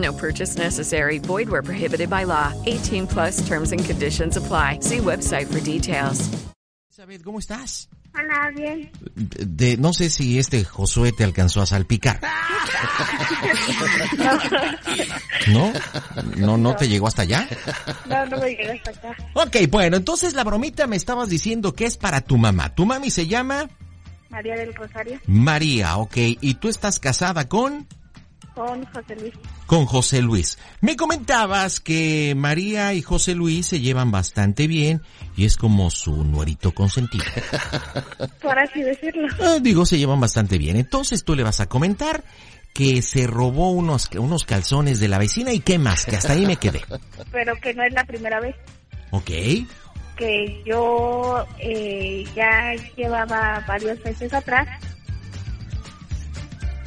No purchase necessary. Void where prohibited by law. 18 plus terms and conditions apply. See website for details. Elizabeth, ¿cómo estás? Hola, bien. De, no sé si este Josué te alcanzó a salpicar. ¿No? ¿No, no te llegó hasta allá? No, no me llegué hasta acá. Ok, bueno, entonces la bromita me estabas diciendo que es para tu mamá. ¿Tu mami se llama? María del Rosario, María, ok. ¿Y tú estás casada con? Con José Luis. Con José Luis. Me comentabas que María y José Luis se llevan bastante bien y es como su nuerito consentido. Por así decirlo. Ah, digo, se llevan bastante bien. Entonces tú le vas a comentar que se robó unos, unos calzones de la vecina y qué más, que hasta ahí me quedé. Pero que no es la primera vez Ok. que yo eh, ya llevaba varios meses atrás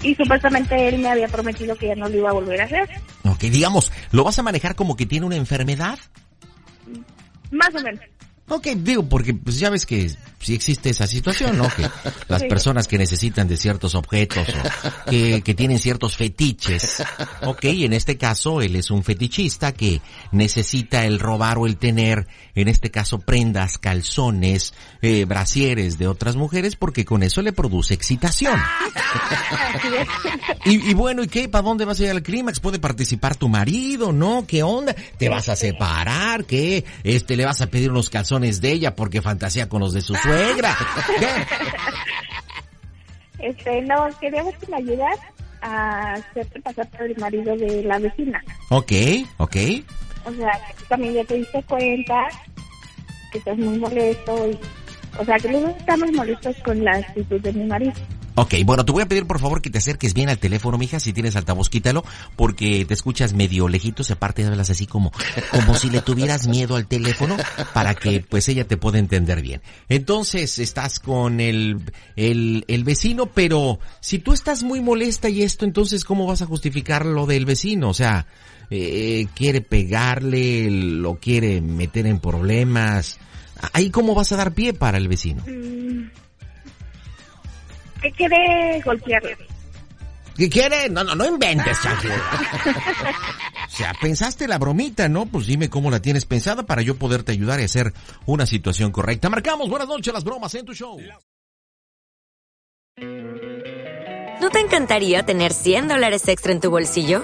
y supuestamente él me había prometido que ya no lo iba a volver a hacer. Ok, digamos, ¿lo vas a manejar como que tiene una enfermedad? Más o menos. Ok, digo, porque pues ya ves que sí existe esa situación, ¿no? Que las Sí. personas que necesitan de ciertos objetos o que, que tienen ciertos fetiches. Ok, en este caso él es un fetichista que necesita el robar o el tener, en este caso, prendas, calzones, eh, brasieres de otras mujeres porque con eso le produce excitación. Y, y bueno, ¿y qué? ¿Para dónde vas a ir al clímax? ¿Puede participar tu marido? ¿No? ¿Qué onda? ¿Te vas a separar? ¿Qué? Este, ¿le vas a pedir unos calzones de ella porque fantasea con los de su suegra? ¿Qué? Este, no, queríamos que me ayudas a hacerte pasar por el marido de la vecina. Ok, ok. O sea, también ya te diste cuenta que estás muy molesto y... O sea, que los dos estamos molestos con la actitud de mi marido. Ok, bueno, te voy a pedir por favor que te acerques bien al teléfono, mija, si tienes altavoz, quítalo, porque te escuchas medio lejitos, aparte hablas así como, como si le tuvieras miedo al teléfono, para que pues ella te pueda entender bien. Entonces, estás con el, el, el vecino, pero si tú estás muy molesta y esto, entonces, ¿cómo vas a justificar lo del vecino? O sea, eh, quiere pegarle, lo quiere meter en problemas. Ahí, ¿cómo vas a dar pie para el vecino? Que quiere golpearle. ¿Qué quiere? No, no, no inventes, Chanfle. O sea, pensaste la bromita, ¿no? Pues dime cómo la tienes pensada para yo poderte ayudar y hacer una situación correcta. Marcamos, buenas noches, las bromas en tu show. ¿No te encantaría tener 100 dólares extra en tu bolsillo?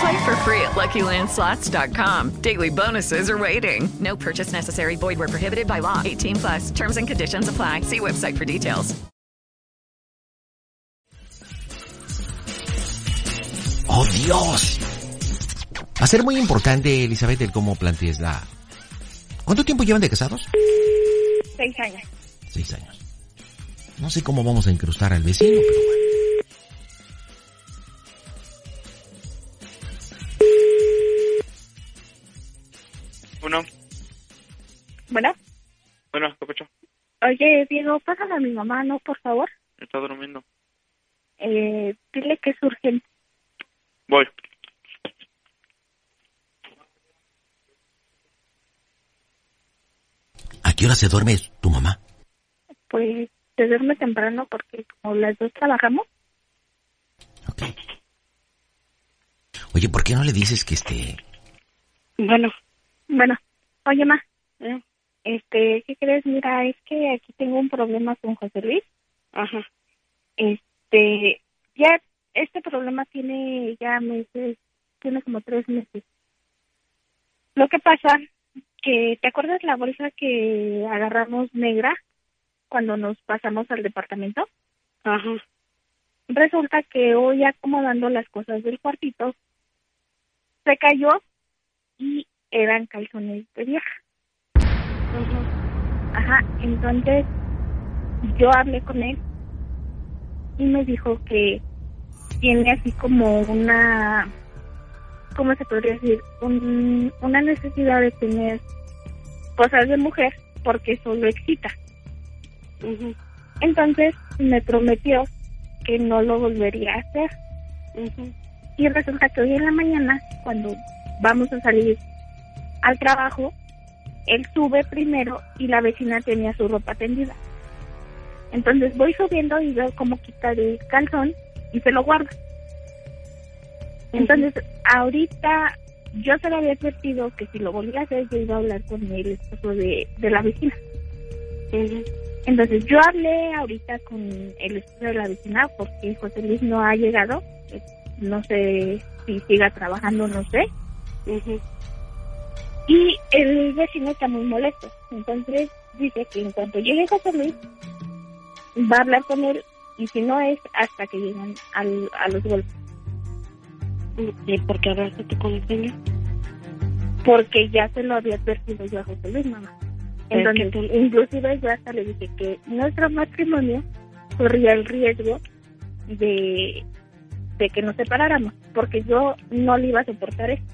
Play for free at LuckyLandSlots.com. Daily bonuses are waiting. No purchase necessary. Void where prohibited by law. 18 plus. Terms and conditions apply. See website for details. ¡Oh, Dios! Va a ser muy importante, Elizabeth, el cómo plantees la... ¿Cuánto tiempo llevan de casados? Seis años. Seis años. No sé cómo vamos a incrustar al vecino, pero. Bueno, Oye, Diego, pásame a mi mamá, ¿no? Por favor. Está durmiendo. Eh, dile que es urgente. Voy. ¿A qué hora se duerme tu mamá? Pues se duerme temprano porque como las dos trabajamos. Oye, ¿por qué no le dices que este... Bueno. Bueno. Oye, ma. Este, ¿qué crees? Mira, es que aquí tengo un problema con José Luis. Ajá. Este, ya, este problema tiene ya meses, tiene como tres meses. Lo que pasa, que, ¿te acuerdas la bolsa que agarramos negra cuando nos pasamos al departamento? Ajá. Resulta que hoy acomodando las cosas del cuartito, se cayó y eran calzones de vieja. Ajá, entonces yo hablé con él y me dijo que tiene así como una, ¿cómo se podría decir? Un, una necesidad de tener cosas de mujer porque eso lo excita. Entonces me prometió que no lo volvería a hacer. Y resulta que hoy en la mañana, cuando vamos a salir al trabajo, él sube primero y la vecina tenía su ropa tendida. Entonces voy subiendo y veo cómo quita el calzón y se lo guarda. Entonces, ahorita yo se lo había advertido que si lo volvía a hacer yo iba a hablar con el esposo de, de la vecina. Entonces yo hablé ahorita con el esposo de la vecina porque José Luis no ha llegado. No sé si siga trabajando, no sé. Y el vecino está muy molesto. Entonces dice que en cuanto llegue José Luis, va a hablar con él y si no es hasta que lleguen al, a los golpes. ¿Y por qué hablaste tú con el señor? Porque ya se lo había advertido yo a José Luis, mamá. Entonces, inclusive yo hasta le dije que nuestro matrimonio corría el riesgo de, de que nos separáramos, porque yo no le iba a soportar eso.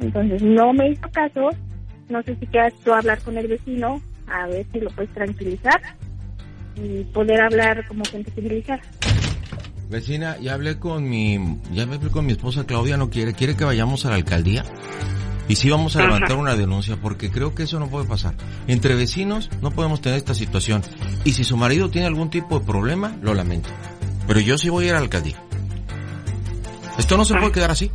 Entonces no me hizo caso, no sé si quieras tú hablar con el vecino, a ver si lo puedes tranquilizar y poder hablar como gente civilizada. Vecina, ya hablé con mi, ya hablé con mi esposa Claudia, no quiere, quiere que vayamos a la alcaldía. Y sí vamos a levantar una denuncia porque creo que eso no puede pasar. Entre vecinos no podemos tener esta situación. Y si su marido tiene algún tipo de problema, lo lamento. Pero yo sí voy a ir a la alcaldía. Esto no se puede quedar así.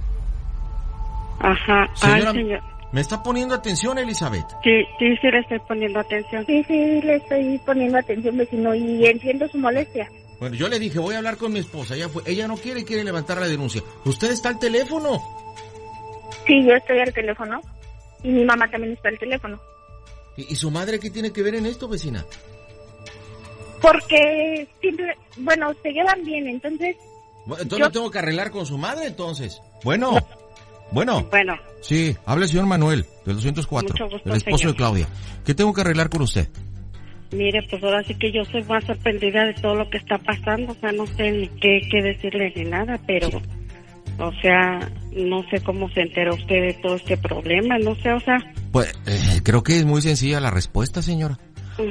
Ajá. Señora, Ay, señor. ¿me está poniendo atención, Elizabeth? Sí, sí, sí le estoy poniendo atención. Sí, sí, le estoy poniendo atención, vecino, y entiendo su molestia. Bueno, yo le dije, voy a hablar con mi esposa. Ella, fue, ella no quiere, quiere levantar la denuncia. Usted está al teléfono. Sí, yo estoy al teléfono y mi mamá también está al teléfono. ¿Y, y su madre qué tiene que ver en esto, vecina? Porque siempre, bueno, se llevan bien, entonces... Bueno, Entonces Yo- lo tengo que arreglar con su madre, entonces. Bueno, bueno. Bueno, Sí, habla el señor Manuel, del 204, Mucho gusto, el esposo señor. de Claudia. ¿Qué tengo que arreglar con usted? mire, pues ahora sí que yo soy más sorprendida de todo lo que está pasando. O sea, no sé ni qué, qué decirle ni nada, pero... O sea, no sé cómo se enteró usted de todo este problema, no sé, o sea... Pues eh, creo que es muy sencilla la respuesta, señora.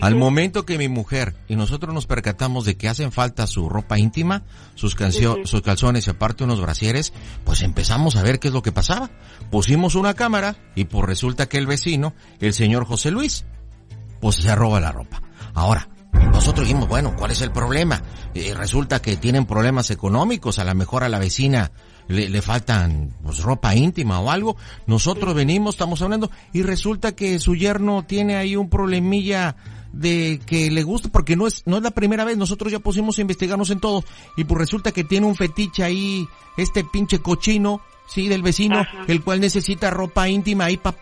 Al momento que mi mujer y nosotros nos percatamos de que hacen falta su ropa íntima, sus, cancio- sus calzones y aparte unos brasieres, pues empezamos a ver qué es lo que pasaba. Pusimos una cámara y pues resulta que el vecino, el señor José Luis, pues se roba la ropa. Ahora, nosotros dijimos, bueno, ¿cuál es el problema? Eh, resulta que tienen problemas económicos, a lo mejor a la vecina le, le faltan pues, ropa íntima o algo. Nosotros venimos, estamos hablando, y resulta que su yerno tiene ahí un problemilla de que le gusta, porque no es, no es la primera vez, nosotros ya pusimos a investigarnos en todo, y pues resulta que tiene un fetiche ahí, este pinche cochino, sí, del vecino, Ajá. el cual necesita ropa íntima ahí para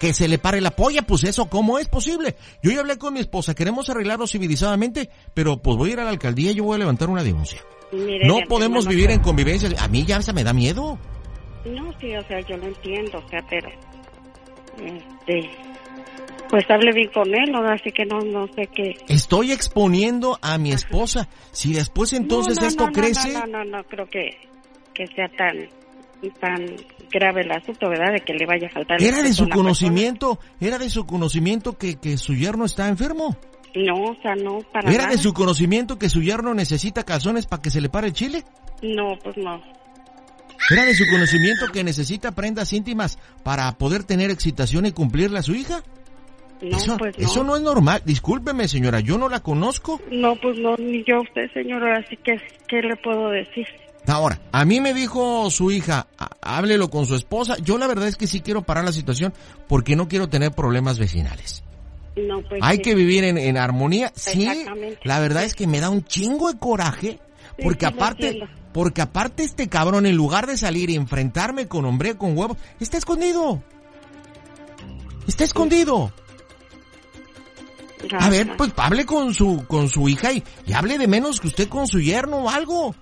que se le pare la polla, pues eso, ¿cómo es posible? Yo ya hablé con mi esposa, queremos arreglarlo civilizadamente, pero pues voy a ir a la alcaldía y yo voy a levantar una denuncia. Mire, No de podemos vivir en convivencia, a mí ya se me da miedo. No, sí, o sea, yo lo entiendo, o sea, pero... Este... Pues hable bien con él, ¿no? Así que no, no sé qué... Estoy exponiendo a mi esposa. Si después entonces No, no, esto crece, No, no, no, no, creo que, que sea tan... tan grave el asunto, ¿verdad? De que le vaya a faltar. ¿Era de su una persona. conocimiento? ¿Era de su conocimiento que, que su yerno está enfermo? No, o sea, no, para ¿Era nada. de su conocimiento que su yerno necesita calzones para que se le pare el chile? No, pues no. ¿Era de su conocimiento que necesita prendas íntimas para poder tener excitación y cumplirle a su hija? No, eso, pues no. eso no es normal. Discúlpeme, señora, yo no la conozco. No, pues no, ni yo a usted, señor, así que, ¿qué le puedo decir? Ahora, a mí me dijo su hija, "Há- háblelo con su esposa. Yo la verdad es que sí quiero parar la situación porque no quiero tener problemas vecinales. No, pues Hay sí. que vivir en, en armonía. Sí, la verdad es que me da un chingo de coraje porque sí, aparte, porque aparte este cabrón en lugar de salir y enfrentarme con hombre con huevo, está escondido. Está escondido. A ver, pues hable con su con su hija y, y hable de menos que usted con su yerno o algo.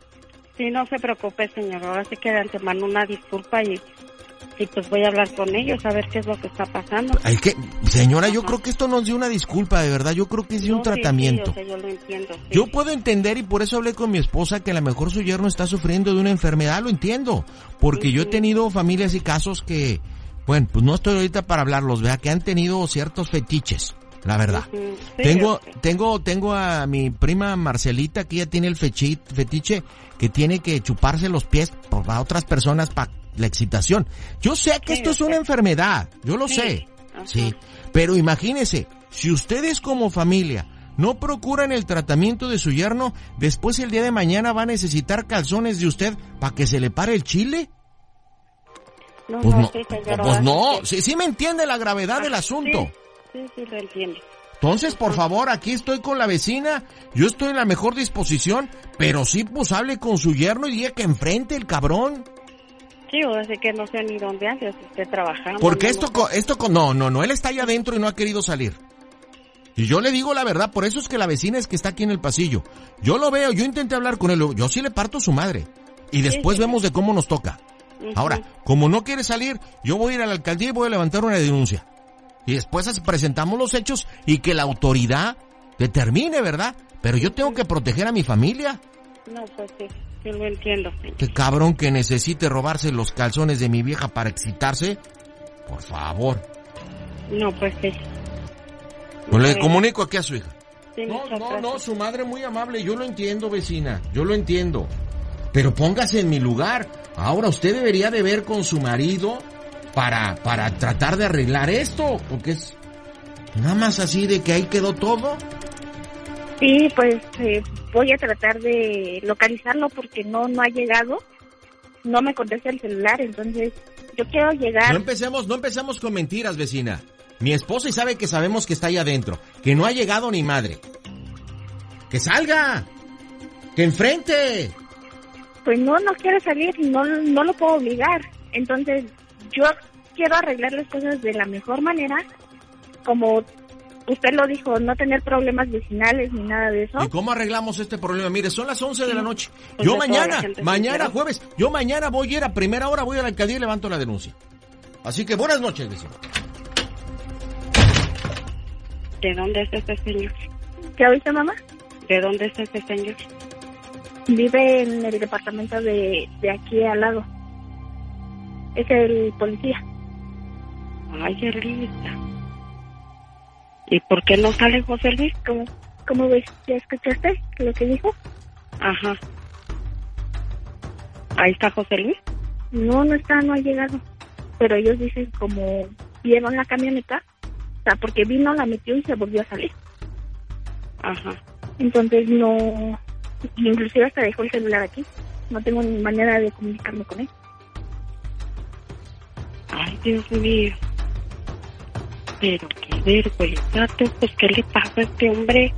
Sí, no se preocupe, señor. Ahora sí que de antemano una disculpa y, y pues voy a hablar con ellos a ver qué es lo que está pasando. Que, señora, yo creo que esto no es de una disculpa, de verdad. Yo creo que es de un No, sí, sí, tratamiento. yo lo entiendo. sí. Yo puedo entender y por eso hablé con mi esposa que a lo mejor su yerno está sufriendo de una enfermedad, lo entiendo. Porque yo he tenido familias y casos que, bueno, pues no estoy ahorita para hablarlos, vea, que han tenido ciertos fetiches, la verdad. Sí, Tengo, tengo, tengo a mi prima Marcelita que ella tiene el fetiche que tiene que chuparse los pies por- a otras personas para la excitación. Yo sé que Sí, esto es una enfermedad, yo lo Sí, sé. ajá. Sí, pero imagínese, si ustedes como familia no procuran el tratamiento de su yerno, después el día de mañana va a necesitar calzones de usted para que se le pare el chile. No, Pues no, no, sí, señor, pues no, sí me entiende la gravedad del asunto. Sí, sí, sí, lo entiendo. Entonces, por favor, aquí estoy con la vecina, yo estoy en la mejor disposición, pero sí, pues hable con su yerno y diga que enfrente el cabrón. O así que no sé ni dónde ande, si esté trabajando. Porque no, esto, no. esto, co- no, no, no, él está allá adentro y no ha querido salir. Y yo le digo la verdad, por eso es que la vecina es que está aquí en el pasillo. Yo lo veo, yo intenté hablar con él, yo sí le parto su madre. Y después sí. vemos de cómo nos toca. Ahora, como no quiere salir, yo voy a ir a la alcaldía y voy a levantar una denuncia. Y después presentamos los hechos y que la autoridad determine, ¿verdad? Pero yo tengo que proteger a mi familia. No, pues sí, sí lo entiendo, señor. Que cabrón que necesite robarse los calzones de mi vieja para excitarse. Por favor. No, pues sí. Pues le comunico aquí a su hija. sí, No, no, no, su madre muy amable, yo lo entiendo, vecina, yo lo entiendo. Pero póngase en mi lugar. Ahora usted debería de ver con su marido para, para tratar de arreglar esto, porque es nada más así de que ahí quedó todo. Sí, pues eh, voy a tratar de localizarlo porque no no ha llegado. No me contesta el celular, entonces yo quiero llegar. No empecemos, no empecemos con mentiras, vecina. Mi esposa y sabe que sabemos que está ahí adentro, que no ha llegado ni madre. Que salga, que enfrente. Pues no, no quiere salir, no, no lo puedo obligar. Entonces yo quiero arreglar las cosas de la mejor manera, como usted lo dijo, no tener problemas vecinales ni nada de eso. ¿Y cómo arreglamos este problema? Mire, son las 11 de la noche. Pues Yo mañana, mañana jueves, yo mañana voy a ir a primera hora, voy a la alcaldía y levanto la denuncia. Así que buenas noches, vecino. ¿De dónde es este señor? ¿Qué oíste, mamá? ¿De dónde es este señor? Vive en el departamento de, de aquí al lado. Es el policía. Ay, Erlita. ¿Y por qué no sale José Luis? ¿Cómo, cómo ves? ¿Ya escuchaste lo que dijo? Ajá. Ahí está José Luis. No, no está, no ha llegado. Pero ellos dicen como vieron la camioneta, o sea, porque vino, la metió y se volvió a salir. Ajá. Entonces no, inclusive hasta dejó el celular aquí. No tengo ni manera de comunicarme con él. Ay, Dios mío. Pero qué vergüenza, pues, ¿qué le pasa a este hombre?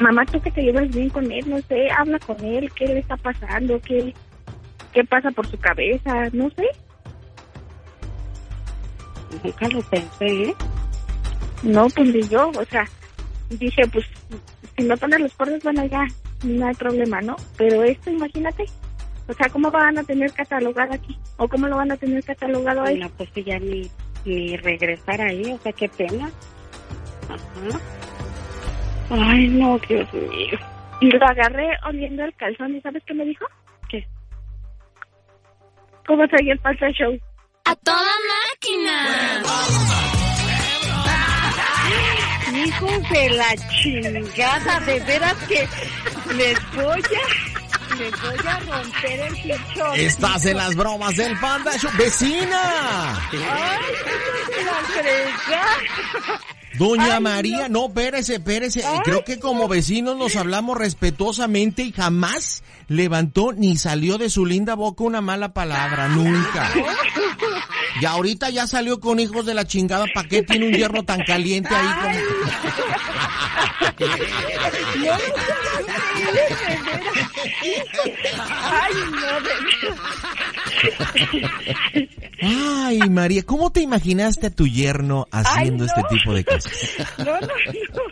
Mamá, tú que te llevas bien con él, no sé, habla con él, qué le está pasando, qué, qué pasa por su cabeza, no sé. Nunca lo pensé, ¿eh? No, pues ni yo, o sea, dije, pues, si me ponen los cuernos, bueno, ya, no hay problema, ¿no? Pero esto, imagínate, o sea, ¿cómo van a tener catalogado aquí? ¿O cómo lo van a tener catalogado ahí? No, pues que ya ni, ni regresar ahí, o sea, qué pena. Ajá. Ay, no, Dios mío. Y lo agarré oliendo el calzón, ¿y sabes qué me dijo? ¿Qué? ¿Cómo trae el Panda Show? ¡A toda máquina! Hijos de la chingada, de veras que les voy a, les voy a romper el. Estás en las bromas del Panda Show. ¡Vecina! Ay. Doña Ay, María, no, espérese, espérese. Ay, Creo que como vecinos nos hablamos respetuosamente y jamás levantó ni salió de su linda boca una mala palabra, nunca. Y ahorita ya salió con hijos de la chingada, ¿para qué tiene un hierro tan caliente ahí como... Ay, no, de Ay, María, ¿cómo te imaginaste a tu yerno haciendo Ay, este tipo de cosas? No, no, no.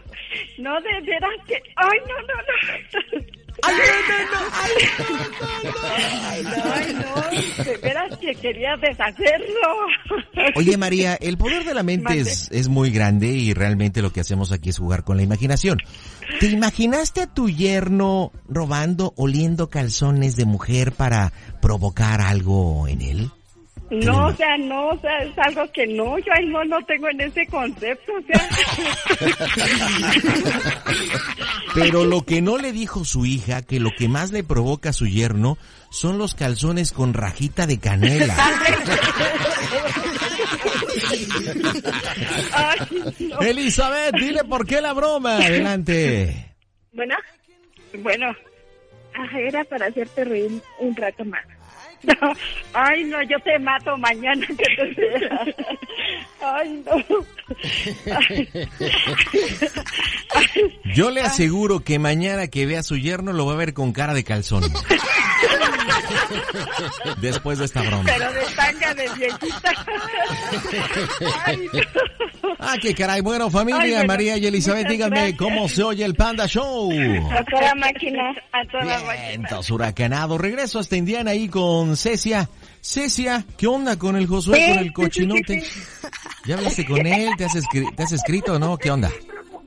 No, de veras que. Ay, no, no, no. Ay, no, no, no, Ay, no, ay, no. De veras que quería deshacerlo. Oye María, el poder de la mente es, es muy grande y realmente lo que hacemos aquí es jugar con la imaginación. ¿Te imaginaste a tu yerno robando, oliendo calzones de mujer para provocar algo en él? No, o sea, no, o sea, es algo que no, yo ahí no, no tengo en ese concepto, o sea. Pero lo que no le dijo su hija, que lo que más le provoca a su yerno son los calzones con rajita de canela. Ay, no. Elizabeth, dile por qué la broma. Adelante. Bueno, Bueno, ajá, era para hacerte reír un rato más. No, ay, no, yo te mato mañana que te. Ay, no. Ay. Yo le aseguro que mañana que vea a su yerno lo va a ver con cara de calzón. Después de esta broma. Pero de tanga de viejita. Ay, no. Ah, qué caray. Bueno, familia, Ay, bueno, María y Elizabeth, díganme gracias. cómo se oye el Panda Show. A toda máquina. A toda máquina. Vientos huracanado. Regreso hasta Indiana ahí con Cecia. Cecia, ¿qué onda con el Josué, con el cochinote? ¿Ya hablaste con él? ¿Te has, ¿Te has escrito o no? ¿Qué onda?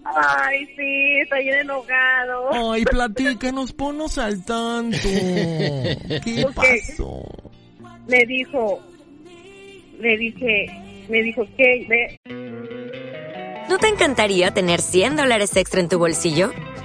Ay, sí, está bien enojado. Ay, platícanos, ponnos al tanto. ¿Qué pasó? Me dijo, le dije, me dijo que, ¿No te encantaría tener 100 dólares extra en tu bolsillo?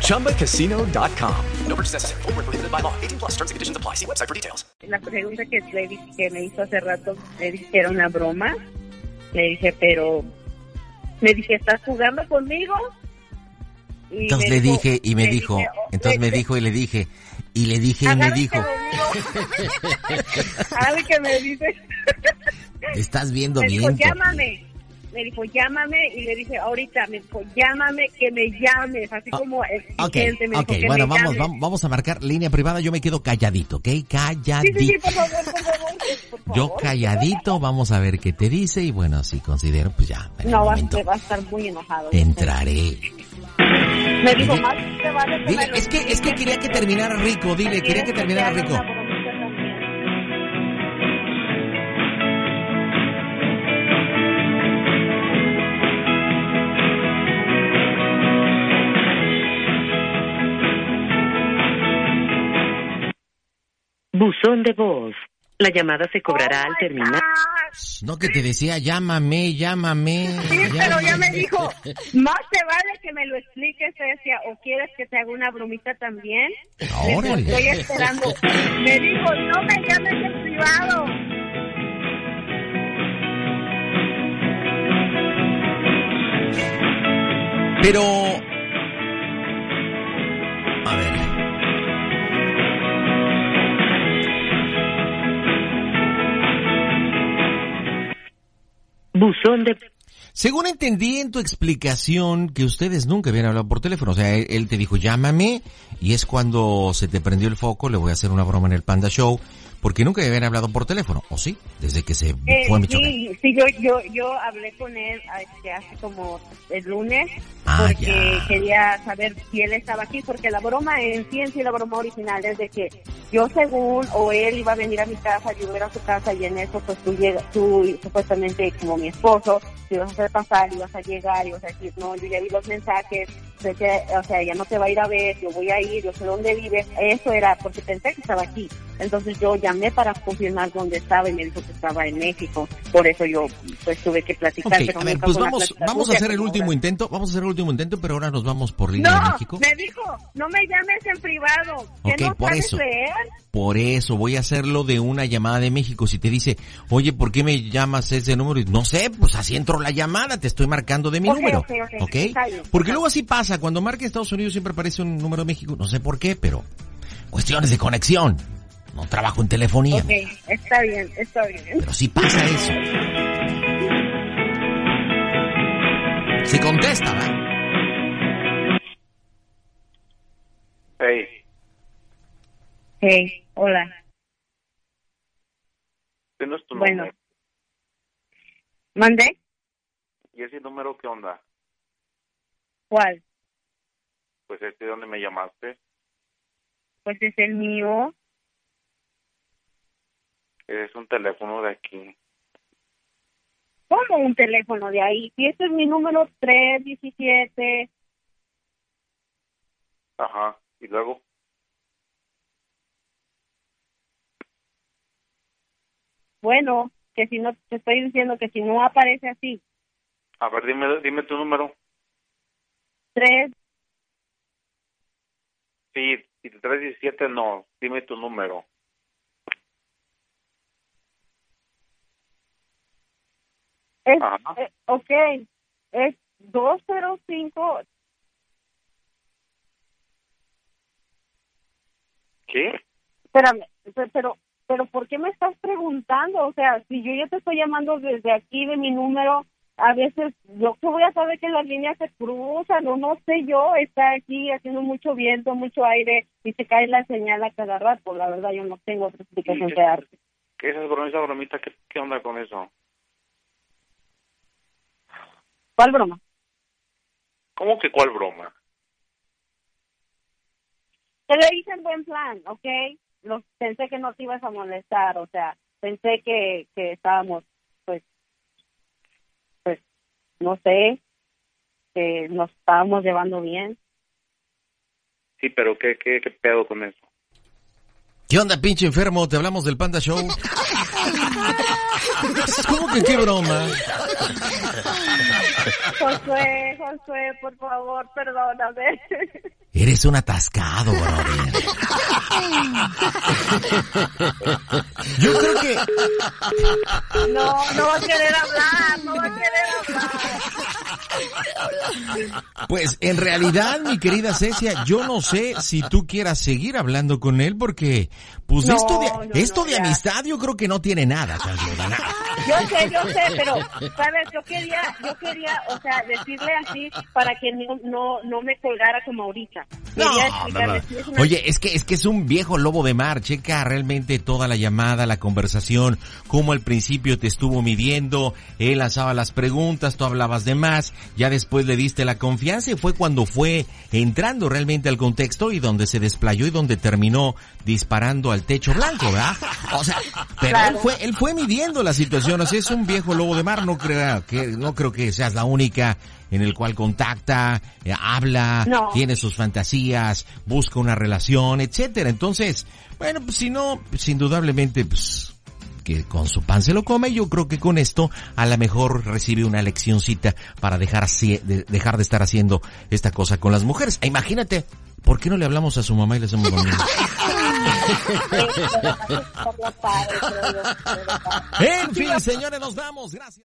ChumbaCasino.com. No purchase necessary. Void where prohibited by law. 18 plus terms and conditions apply. See website for details. la pregunta que, le que me hizo hace rato, le dije que era una broma. Le dije, pero, me dije, ¿estás jugando conmigo? Y Entonces me le dijo- dije y me dijo, dije, oh, entonces me le- dijo y le dije, y le dije y me Agárrate dijo. ¿Sabe qué me dice? estás viendo Me dijo, bien. po- llámame. Me dijo, llámame. Y le dije, ahorita, me dijo, llámame, que me llames. Así como Ok, exigente. me ok, dijo, que bueno, me vamos, llames. vamos, vamos a marcar línea privada, yo me quedo calladito, ¿ok? Sí, sí, sí, Calladito. por favor, por favor. por favor. Yo calladito, vamos a ver qué te dice y bueno, si considero, pues ya, No, momento va a estar muy enojado. entraré. Me dijo, más te vale que Dile, me lo es que, es que quería que terminara rico, dile, quería que terminara te rico. Buzón de voz. La llamada se cobrará al terminar. No que te decía, llámame, llámame. Sí, pero ya me dijo, más te vale que me lo expliques, decía, o quieres que te haga una bromita también. Órale. Estoy esperando. Me dijo, no me llames en privado. Pero, Según entendí en tu explicación que ustedes nunca habían hablado por teléfono, o sea, él te dijo llámame y es cuando se te prendió el foco, le voy a hacer una broma en el Panda Show, porque nunca habían hablado por teléfono, ¿o sí? Desde que se Eh, fue a Michoacán. sí, sí, yo, yo, yo hablé con él este, hace como el lunes Ah, porque ya. quería saber si él estaba aquí, porque la broma en sí, en sí, la broma original es de que yo según, o él iba a venir a mi casa, yo iba a su casa y en eso pues tú, llega, tú supuestamente como mi esposo, te ibas a hacer pasar, ibas a llegar, ibas a decir, no, yo ya vi los mensajes, sé que, o sea, ya no te va a ir a ver, yo voy a ir, yo sé dónde vives, eso era porque pensé que estaba aquí. Entonces yo llamé para confirmar dónde estaba y me dijo que estaba en México. Por eso yo pues tuve que platicar. Pero a ver, pues vamos, vamos a hacer el último intento, vamos a hacer el último intento, pero ahora nos vamos por línea de No, México. me dijo, no me llames en privado, que Ok, no por eso. leer. Por eso voy a hacerlo de una llamada de México. Si te dice, oye, ¿por qué me llamas ese número? Y no sé, pues así entró la llamada, te estoy marcando de mi número. ok, ok, ¿Ok? está bien. Porque luego así pasa, cuando marca Estados Unidos siempre aparece un número de México, no sé por qué, pero cuestiones de conexión. No trabajo en telefonía, Ok, está bien, está bien. pero sí pasa eso. Si contesta, ¿verdad? Hey, Hey, hola. ¿tienes tu Bueno. número? ¿Mandé? ¿Y ese número qué onda? ¿Cuál? Pues este, ¿dónde me llamaste? Pues es el mío. Es un teléfono de aquí. ¿Cómo un teléfono de ahí? Si este es mi número 317. Ajá. ¿Y luego? Bueno, que si no, te estoy diciendo que si no aparece así, A ver, dime, dime tu número. 3, Sí, y el 317 no. Dime tu número. Es, eh, ok, es 205, ¿Qué? espérame, pe- pero, pero ¿por qué me estás preguntando? O sea, si yo ya te estoy llamando desde aquí de mi número, a veces yo que voy a saber que las líneas se cruzan o no sé yo, está aquí haciendo mucho viento, mucho aire y se cae la señal a cada rato. La verdad, yo no tengo otra explicación que dar. ¿Qué es esa broma- esa bromita? ¿Qué, ¿Qué onda con eso? ¿Cuál broma? ¿Cómo que cuál broma? Te lo hice en buen plan, ¿ok? Los, pensé que no te ibas a molestar, o sea, pensé que, que estábamos, pues, pues, no sé, que nos estábamos llevando bien. Sí, pero ¿qué, qué, qué pedo con eso? ¿Qué onda, pinche enfermo? Te hablamos del Panda Show. ¿Cómo que qué broma? Josué, Josué, por favor, perdóname. Eres un atascado, brother. Yo creo que No, no va a querer hablar, no va a querer hablar. Pues en realidad, mi querida Cecia, yo no sé si tú quieras seguir hablando con él porque, pues No, esto de, no, esto no, de amistad yo creo que no tiene nada. Yo sé, yo sé, pero, ¿sabes? Yo quería, yo quería, o sea, decirle así para que no, no, no me colgara como ahorita. No, Quería no, explicarle, no. sí, es una- Oye, es que es que es un viejo lobo de mar. Checa realmente toda la llamada, la conversación, cómo al principio te estuvo midiendo, él lanzaba las preguntas, tú hablabas de más, ya después le diste la confianza y fue cuando fue entrando realmente al contexto y donde se desplayó y donde terminó disparando al techo blanco, ¿verdad? O sea, pero él fue él fue midiendo la situación, así es un viejo lobo de mar, no creo que no creo que seas la única en el cual contacta, eh, habla, No. tiene sus fantasías, busca una relación, etcétera. Entonces, bueno, pues si no, pues, indudablemente, pues que con su pan se lo come, yo creo que con esto a lo mejor recibe una leccioncita para dejar, así- de, dejar de estar haciendo esta cosa con las mujeres. E imagínate, ¿por qué no le hablamos a su mamá y le hacemos lo mismo? En fin, señores, nos vamos. Gracias.